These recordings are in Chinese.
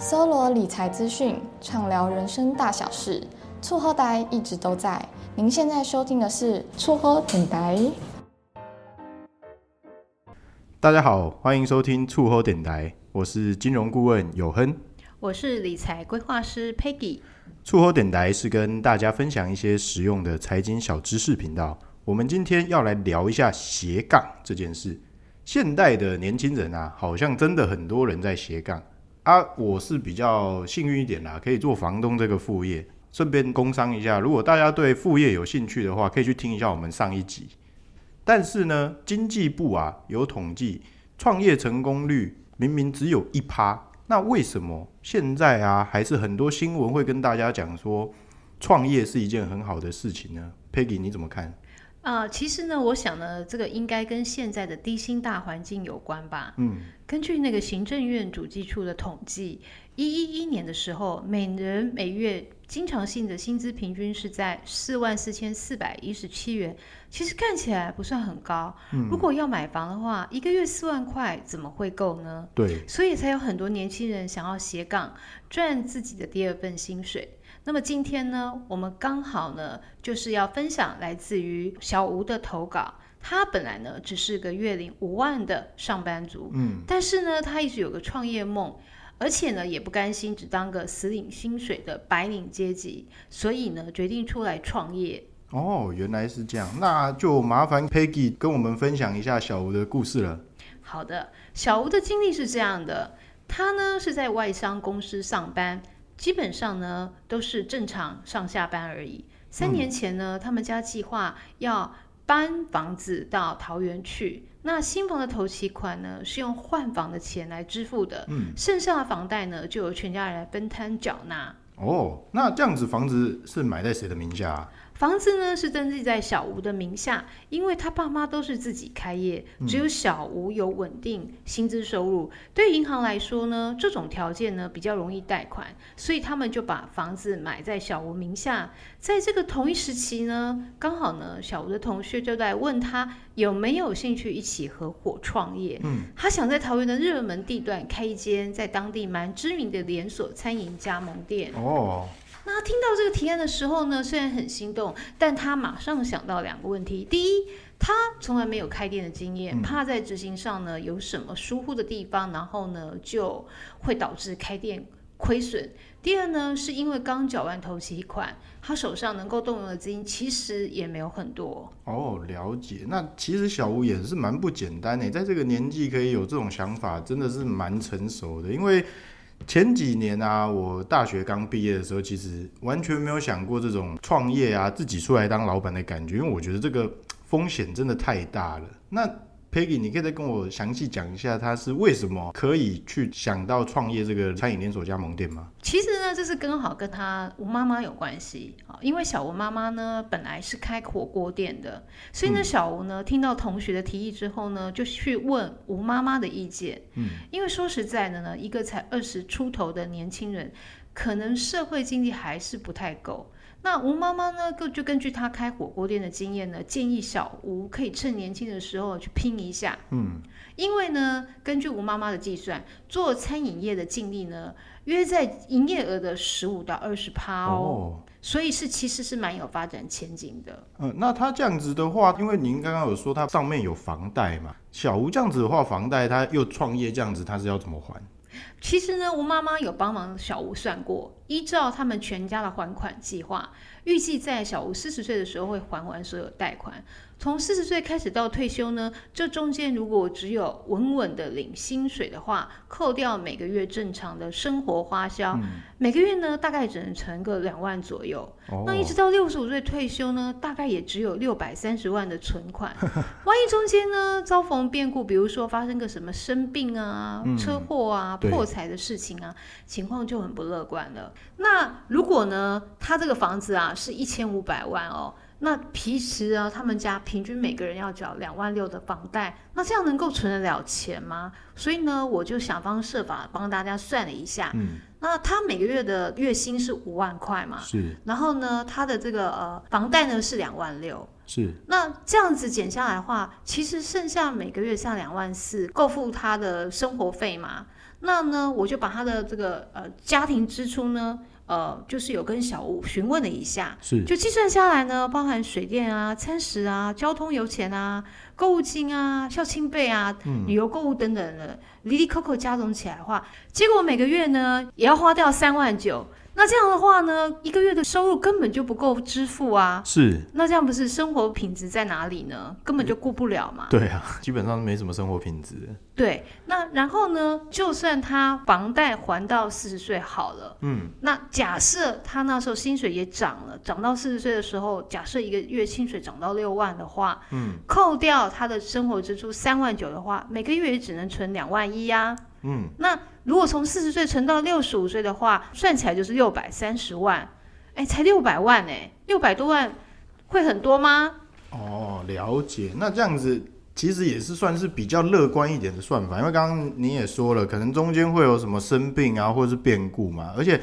搜罗理财资讯，畅聊人生大小事，厝好代一直都在。您现在收听的是厝好电台。大家好，欢迎收听厝好电台，我是金融顾问有亨，我是理财规划师 Peggy。厝好电台是跟大家分享一些实用的财经小知识频道。我们今天要来聊一下斜杠这件事。现代的年轻人啊，好像真的很多人在斜杠啊。我是比较幸运一点啦，可以做房东这个副业。顺便工商一下，如果大家对副业有兴趣的话，可以去听一下我们上一集。但是呢，经济部啊有统计，创业成功率明明只有一趴，那为什么现在啊还是很多新闻会跟大家讲说创业是一件很好的事情呢？Peggy，你怎么看？啊、呃，其实呢，我想呢，这个应该跟现在的低薪大环境有关吧。嗯，根据那个行政院主计处的统计，一一一年的时候，每人每月经常性的薪资平均是在四万四千四百一十七元。其实看起来不算很高。嗯，如果要买房的话，一个月四万块怎么会够呢？对，所以才有很多年轻人想要斜杠赚自己的第二份薪水。那么今天呢，我们刚好呢，就是要分享来自于小吴的投稿。他本来呢，只是个月领五万的上班族，嗯，但是呢，他一直有个创业梦，而且呢，也不甘心只当个死领薪水的白领阶级，所以呢，决定出来创业。哦，原来是这样，那就麻烦 Peggy 跟我们分享一下小吴的故事了。好的，小吴的经历是这样的，他呢是在外商公司上班。基本上呢，都是正常上下班而已。三年前呢，嗯、他们家计划要搬房子到桃园去。那新房的头期款呢，是用换房的钱来支付的。嗯，剩下的房贷呢，就由全家人来分摊缴纳。哦，那这样子房子是买在谁的名下啊？房子呢是登记在小吴的名下，因为他爸妈都是自己开业，只有小吴有稳定薪资收入。嗯、对银行来说呢，这种条件呢比较容易贷款，所以他们就把房子买在小吴名下。在这个同一时期呢，刚好呢小吴的同学就在问他有没有兴趣一起合伙创业。嗯，他想在桃园的热门地段开一间在当地蛮知名的连锁餐饮加盟店。哦。那听到这个提案的时候呢，虽然很心动，但他马上想到两个问题：第一，他从来没有开店的经验，怕在执行上呢有什么疏忽的地方，然后呢就会导致开店亏损；第二呢，是因为刚缴完头期款，他手上能够动用的资金其实也没有很多。哦，了解。那其实小吴也是蛮不简单的，在这个年纪可以有这种想法，真的是蛮成熟的，因为。前几年啊，我大学刚毕业的时候，其实完全没有想过这种创业啊，自己出来当老板的感觉，因为我觉得这个风险真的太大了。那 Peggy，你可以再跟我详细讲一下，他是为什么可以去想到创业这个餐饮连锁加盟店吗？其实呢，这是刚好跟他吴妈妈有关系啊，因为小吴妈妈呢本来是开火锅店的，所以呢，小吴呢听到同学的提议之后呢，就去问吴妈妈的意见。嗯，因为说实在的呢，一个才二十出头的年轻人，可能社会经济还是不太够。那吴妈妈呢，就根据她开火锅店的经验呢，建议小吴可以趁年轻的时候去拼一下。嗯，因为呢，根据吴妈妈的计算，做餐饮业的净利呢，约在营业额的十五到二十趴哦，所以是其实是蛮有发展前景的。嗯，那他这样子的话，因为您刚刚有说他上面有房贷嘛，小吴这样子的话，房贷他又创业这样子，他是要怎么还？其实呢，吴妈妈有帮忙小吴算过，依照他们全家的还款计划，预计在小吴四十岁的时候会还完所有贷款。从四十岁开始到退休呢，这中间如果只有稳稳的领薪水的话，扣掉每个月正常的生活花销，嗯、每个月呢大概只能存个两万左右。哦、那一直到六十五岁退休呢，大概也只有六百三十万的存款。万一中间呢遭逢变故，比如说发生个什么生病啊、嗯、车祸啊、破财的事情啊，情况就很不乐观了。那如果呢，他这个房子啊是一千五百万哦。那平时啊，他们家平均每个人要缴两万六的房贷，那这样能够存得了钱吗？所以呢，我就想方设法帮大家算了一下。嗯，那他每个月的月薪是五万块嘛？是。然后呢，他的这个呃房贷呢是两万六，是。那这样子减下来的话，其实剩下每个月像两万四，够付他的生活费嘛？那呢，我就把他的这个呃家庭支出呢，呃，就是有跟小吴询问了一下，是，就计算下来呢，包含水电啊、餐食啊、交通油钱啊、购物金啊、校庆费啊、嗯、旅游购物等等的，里里扣扣加总起来的话，结果每个月呢也要花掉三万九。那这样的话呢，一个月的收入根本就不够支付啊。是。那这样不是生活品质在哪里呢？根本就顾不了嘛。对啊，基本上没什么生活品质。对。那然后呢，就算他房贷还到四十岁好了，嗯，那假设他那时候薪水也涨了，涨到四十岁的时候，假设一个月薪水涨到六万的话，嗯，扣掉他的生活支出三万九的话，每个月也只能存两万一呀。嗯，那如果从四十岁存到六十五岁的话，算起来就是六百三十万，哎，才六百万哎，六百多万会很多吗？哦，了解。那这样子其实也是算是比较乐观一点的算法，因为刚刚你也说了，可能中间会有什么生病啊，或者是变故嘛，而且。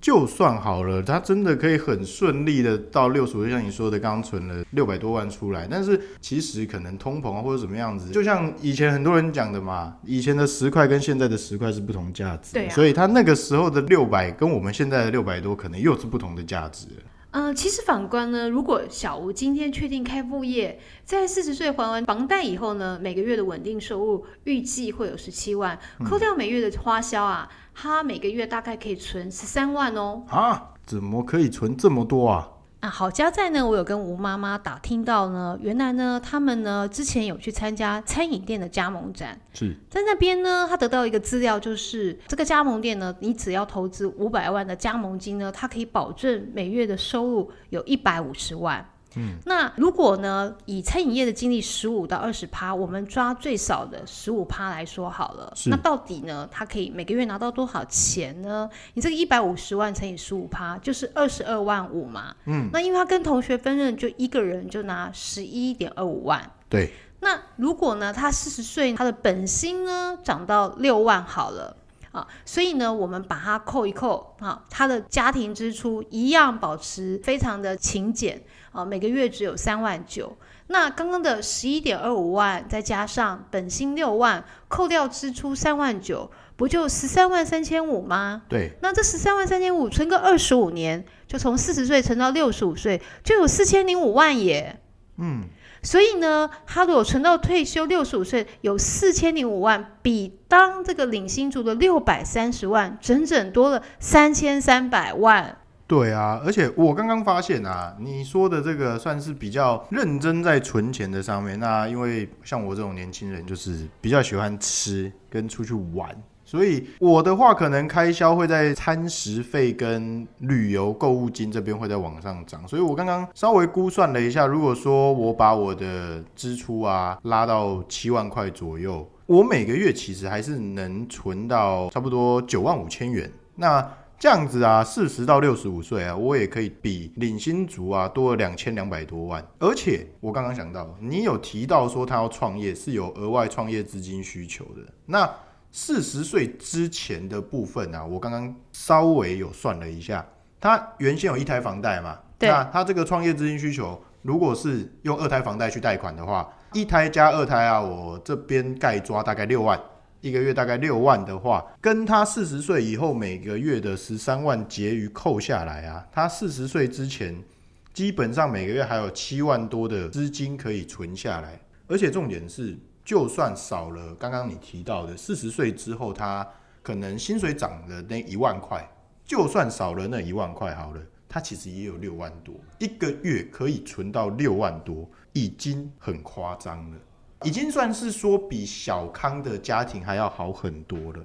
就算好了，他真的可以很顺利的到六十五，就像你说的，刚刚存了六百多万出来。但是其实可能通膨啊，或者什么样子，就像以前很多人讲的嘛，以前的十块跟现在的十块是不同价值。对啊。所以他那个时候的六百跟我们现在的六百多，可能又是不同的价值。嗯、呃，其实反观呢，如果小吴今天确定开副业，在四十岁还完房贷以后呢，每个月的稳定收入预计会有十七万，扣掉每月的花销啊。嗯他每个月大概可以存十三万哦。啊，怎么可以存这么多啊？啊，好家在呢，我有跟吴妈妈打听到呢，原来呢，他们呢之前有去参加餐饮店的加盟展，是在那边呢，他得到一个资料，就是这个加盟店呢，你只要投资五百万的加盟金呢，它可以保证每月的收入有一百五十万。嗯，那如果呢，以餐饮业的经历十五到二十趴，我们抓最少的十五趴来说好了。那到底呢，他可以每个月拿到多少钱呢？你这个一百五十万乘以十五趴，就是二十二万五嘛。嗯，那因为他跟同学分润，就一个人就拿十一点二五万。对。那如果呢，他四十岁，他的本薪呢涨到六万好了啊，所以呢，我们把它扣一扣啊，他的家庭支出一样保持非常的勤俭。啊，每个月只有三万九，那刚刚的十一点二五万，再加上本薪六万，扣掉支出三万九，不就十三万三千五吗？对，那这十三万三千五存个二十五年，就从四十岁存到六十五岁，就有四千零五万耶。嗯，所以呢，他如果存到退休六十五岁，有四千零五万，比当这个领薪族的六百三十万，整整多了三千三百万。对啊，而且我刚刚发现啊，你说的这个算是比较认真在存钱的上面。那因为像我这种年轻人，就是比较喜欢吃跟出去玩，所以我的话可能开销会在餐食费跟旅游购物金这边会在往上涨。所以我刚刚稍微估算了一下，如果说我把我的支出啊拉到七万块左右，我每个月其实还是能存到差不多九万五千元。那这样子啊，四十到六十五岁啊，我也可以比领薪族啊多了两千两百多万。而且我刚刚想到，你有提到说他要创业是有额外创业资金需求的。那四十岁之前的部分啊，我刚刚稍微有算了一下，他原先有一台房贷嘛，那他这个创业资金需求，如果是用二胎房贷去贷款的话，一胎加二胎啊，我这边盖抓大概六万。一个月大概六万的话，跟他四十岁以后每个月的十三万结余扣下来啊，他四十岁之前基本上每个月还有七万多的资金可以存下来。而且重点是，就算少了刚刚你提到的四十岁之后他可能薪水涨了那一万块，就算少了那一万块好了，他其实也有六万多，一个月可以存到六万多，已经很夸张了。已经算是说比小康的家庭还要好很多了。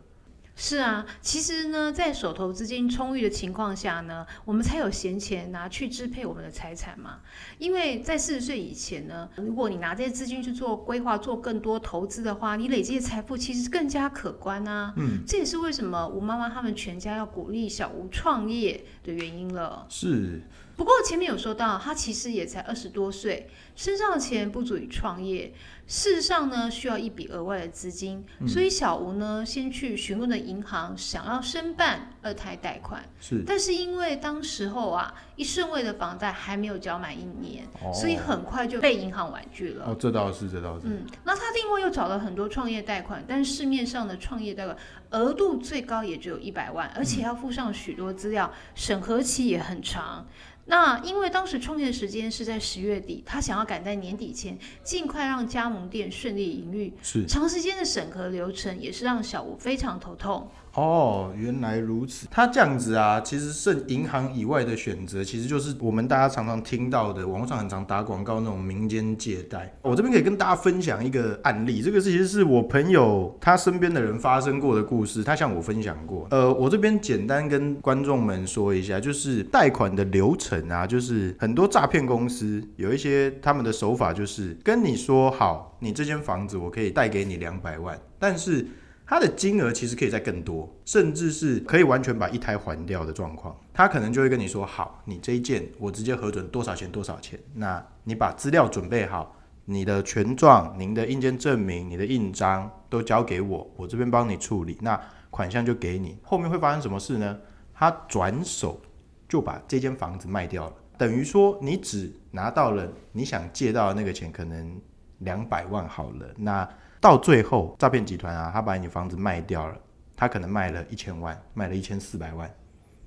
是啊，其实呢，在手头资金充裕的情况下呢，我们才有闲钱拿去支配我们的财产嘛。因为在四十岁以前呢，如果你拿这些资金去做规划、做更多投资的话，你累积的财富其实更加可观啊。嗯，这也是为什么吴妈妈他们全家要鼓励小吴创业的原因了。是。不过前面有说到，他其实也才二十多岁，身上的钱不足以创业。事实上呢，需要一笔额外的资金，嗯、所以小吴呢，先去询问了银行，想要申办二胎贷款。是，但是因为当时候啊，一顺位的房贷还没有缴满一年，哦、所以很快就被银行婉拒了。哦，这倒是，这倒是。嗯，那他另外又找了很多创业贷款，但市面上的创业贷款额度最高也只有一百万，而且要附上许多资料，嗯、审核期也很长。那因为当时创业的时间是在十月底，他想要赶在年底前尽快让加盟店顺利营运，是长时间的审核流程也是让小吴非常头痛。哦，原来如此。他这样子啊，其实剩银行以外的选择，其实就是我们大家常常听到的，网络上很常打广告那种民间借贷。我这边可以跟大家分享一个案例，这个其实是我朋友他身边的人发生过的故事，他向我分享过。呃，我这边简单跟观众们说一下，就是贷款的流程啊，就是很多诈骗公司有一些他们的手法，就是跟你说好，你这间房子我可以贷给你两百万，但是。他的金额其实可以再更多，甚至是可以完全把一胎还掉的状况。他可能就会跟你说：“好，你这一件我直接核准多少钱多少钱。那你把资料准备好，你的权状、您的印鉴证明、你的印章都交给我，我这边帮你处理。那款项就给你。后面会发生什么事呢？他转手就把这间房子卖掉了，等于说你只拿到了你想借到的那个钱，可能两百万好了。那到最后，诈骗集团啊，他把你房子卖掉了，他可能卖了一千万，卖了一千四百万，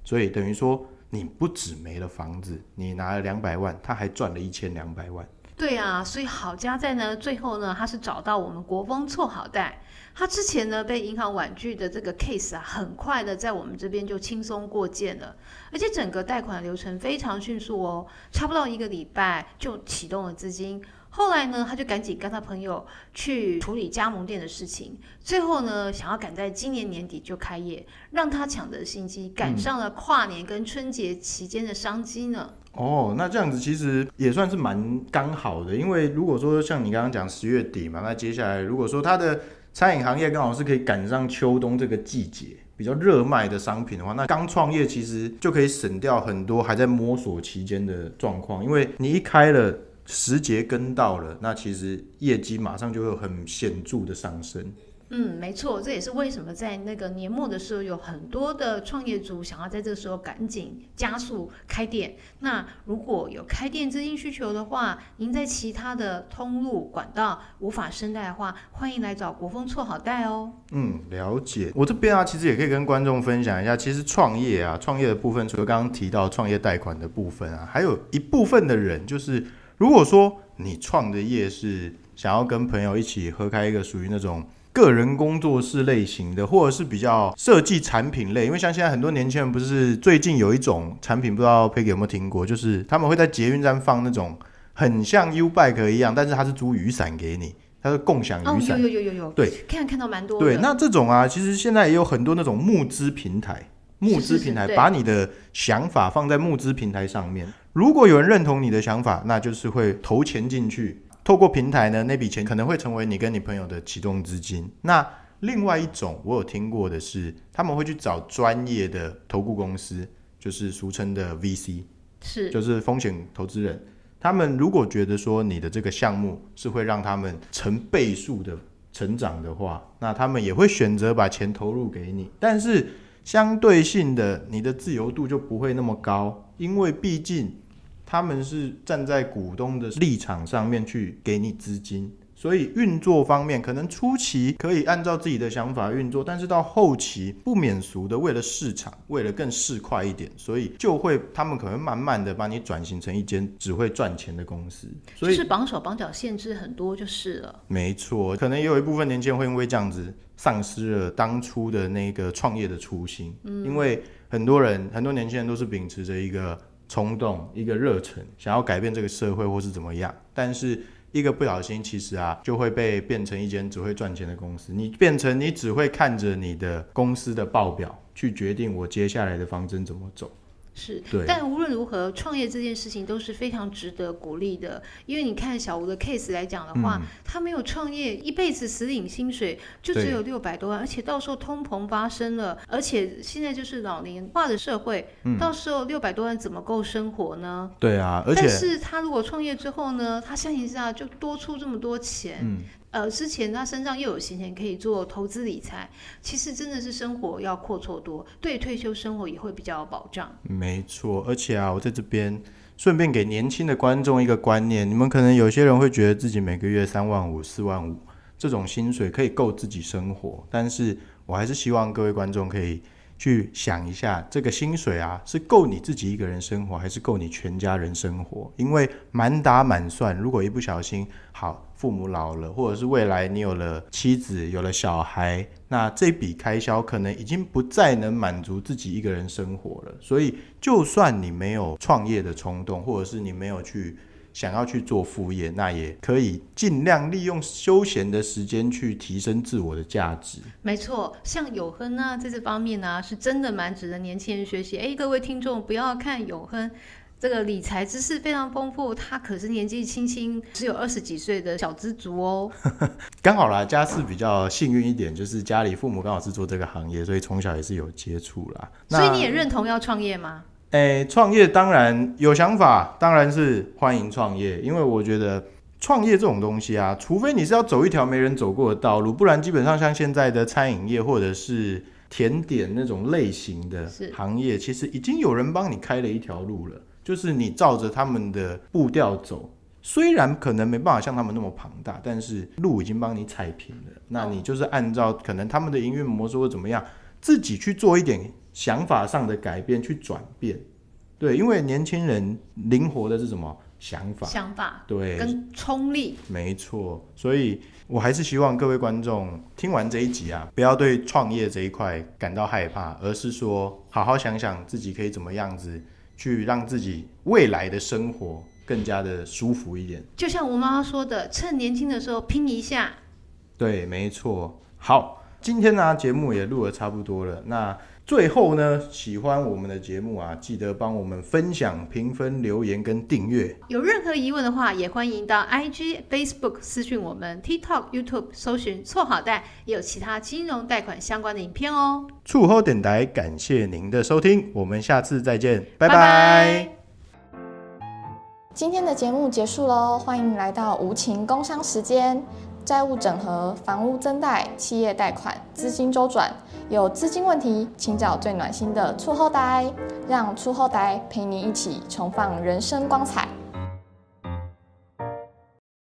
所以等于说你不止没了房子，你拿了两百万，他还赚了一千两百万。对啊，所以好家在呢，最后呢，他是找到我们国风错好贷，他之前呢被银行婉拒的这个 case 啊，很快的在我们这边就轻松过件了，而且整个贷款流程非常迅速哦，差不到一个礼拜就启动了资金。后来呢，他就赶紧跟他朋友去处理加盟店的事情。最后呢，想要赶在今年年底就开业，让他抢得新机，赶上了跨年跟春节期间的商机呢。哦，那这样子其实也算是蛮刚好的，因为如果说像你刚刚讲十月底嘛，那接下来如果说他的餐饮行业刚好是可以赶上秋冬这个季节比较热卖的商品的话，那刚创业其实就可以省掉很多还在摸索期间的状况，因为你一开了。时节跟到了，那其实业绩马上就会有很显著的上升。嗯，没错，这也是为什么在那个年末的时候，有很多的创业族想要在这个时候赶紧加速开店。那如果有开店资金需求的话，您在其他的通路管道无法申贷的话，欢迎来找国风错好贷哦。嗯，了解。我这边啊，其实也可以跟观众分享一下，其实创业啊，创业的部分，除了刚刚提到创业贷款的部分啊，还有一部分的人就是。如果说你创的业是想要跟朋友一起合开一个属于那种个人工作室类型的，或者是比较设计产品类，因为像现在很多年轻人不是最近有一种产品，不知道 Peggy 有没有听过，就是他们会在捷运站放那种很像 U Bike 一样，但是它是租雨伞给你，它是共享雨伞。哦，有有有有有。对，看看到蛮多。对，那这种啊，其实现在也有很多那种募资平台，募资平台是是是把你的想法放在募资平台上面。如果有人认同你的想法，那就是会投钱进去。透过平台呢，那笔钱可能会成为你跟你朋友的启动资金。那另外一种我有听过的是，他们会去找专业的投顾公司，就是俗称的 VC，是，就是风险投资人。他们如果觉得说你的这个项目是会让他们成倍数的成长的话，那他们也会选择把钱投入给你。但是相对性的，你的自由度就不会那么高，因为毕竟。他们是站在股东的立场上面去给你资金，所以运作方面可能初期可以按照自己的想法运作，但是到后期不免俗的，为了市场，为了更市快一点，所以就会他们可能慢慢的把你转型成一间只会赚钱的公司，所以就是绑手绑脚，限制很多就是了。没错，可能也有一部分年轻人会因为这样子丧失了当初的那个创业的初心，嗯，因为很多人很多年轻人都是秉持着一个。冲动，一个热忱，想要改变这个社会或是怎么样，但是一个不小心，其实啊，就会被变成一间只会赚钱的公司。你变成你只会看着你的公司的报表去决定我接下来的方针怎么走。是，但无论如何，创业这件事情都是非常值得鼓励的。因为你看小吴的 case 来讲的话，嗯、他没有创业，一辈子死领薪水，就只有六百多万，而且到时候通膨发生了，而且现在就是老龄化的社会，嗯、到时候六百多万怎么够生活呢？对啊，而且，但是他如果创业之后呢，他相信一下就多出这么多钱。嗯呃，之前他身上又有闲钱可以做投资理财，其实真的是生活要阔绰多，对退休生活也会比较有保障。没错，而且啊，我在这边顺便给年轻的观众一个观念，你们可能有些人会觉得自己每个月三万五、四万五这种薪水可以够自己生活，但是我还是希望各位观众可以。去想一下，这个薪水啊，是够你自己一个人生活，还是够你全家人生活？因为满打满算，如果一不小心，好，父母老了，或者是未来你有了妻子，有了小孩，那这笔开销可能已经不再能满足自己一个人生活了。所以，就算你没有创业的冲动，或者是你没有去。想要去做副业，那也可以尽量利用休闲的时间去提升自我的价值。没错，像有亨呢，在这方面呢，是真的蛮值得年轻人学习。哎，各位听众不要看有亨这个理财知识非常丰富，他可是年纪轻轻，只有二十几岁的小知足哦。刚好啦，家是比较幸运一点，就是家里父母刚好是做这个行业，所以从小也是有接触啦。所以你也认同要创业吗？诶，创业当然有想法，当然是欢迎创业。因为我觉得创业这种东西啊，除非你是要走一条没人走过的道路，不然基本上像现在的餐饮业或者是甜点那种类型的行业，其实已经有人帮你开了一条路了。就是你照着他们的步调走，虽然可能没办法像他们那么庞大，但是路已经帮你踩平了。那你就是按照可能他们的营运模式或怎么样，自己去做一点。想法上的改变去转变，对，因为年轻人灵活的是什么想法？想法，对，跟冲力，没错。所以我还是希望各位观众听完这一集啊，不要对创业这一块感到害怕，而是说好好想想自己可以怎么样子去让自己未来的生活更加的舒服一点。就像我妈妈说的，趁年轻的时候拼一下。对，没错。好，今天呢，节目也录的差不多了，那。最后呢，喜欢我们的节目啊，记得帮我们分享、评分、留言跟订阅。有任何疑问的话，也欢迎到 IG、Facebook 私讯我们，TikTok、YouTube 搜寻“错好贷”，也有其他金融贷款相关的影片哦。厝好电台，感谢您的收听，我们下次再见，拜拜。拜拜。今天的节目结束喽，欢迎来到无情工商时间。债务整合、房屋增贷、企业贷款、资金周转，有资金问题，请找最暖心的厝后代，让厝后代陪你一起重放人生光彩。